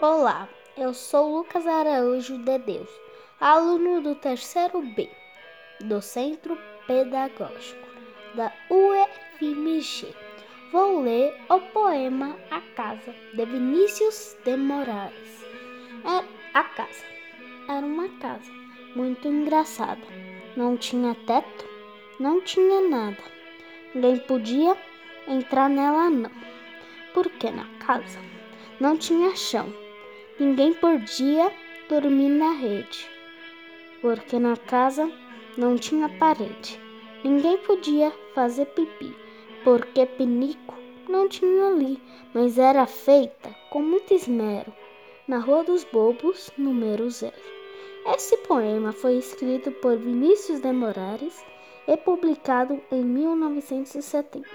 Olá, eu sou Lucas Araújo de Deus, aluno do terceiro B do Centro Pedagógico da UFMG. Vou ler o poema A Casa de Vinícius de Moraes. É a casa era uma casa muito engraçada. Não tinha teto, não tinha nada. Ninguém podia entrar nela não, porque na casa não tinha chão Ninguém podia dormir na rede, porque na casa não tinha parede. Ninguém podia fazer pipi, porque pinico não tinha ali, mas era feita com muito esmero, na Rua dos Bobos, número zero. Esse poema foi escrito por Vinícius de Moraes e publicado em 1970.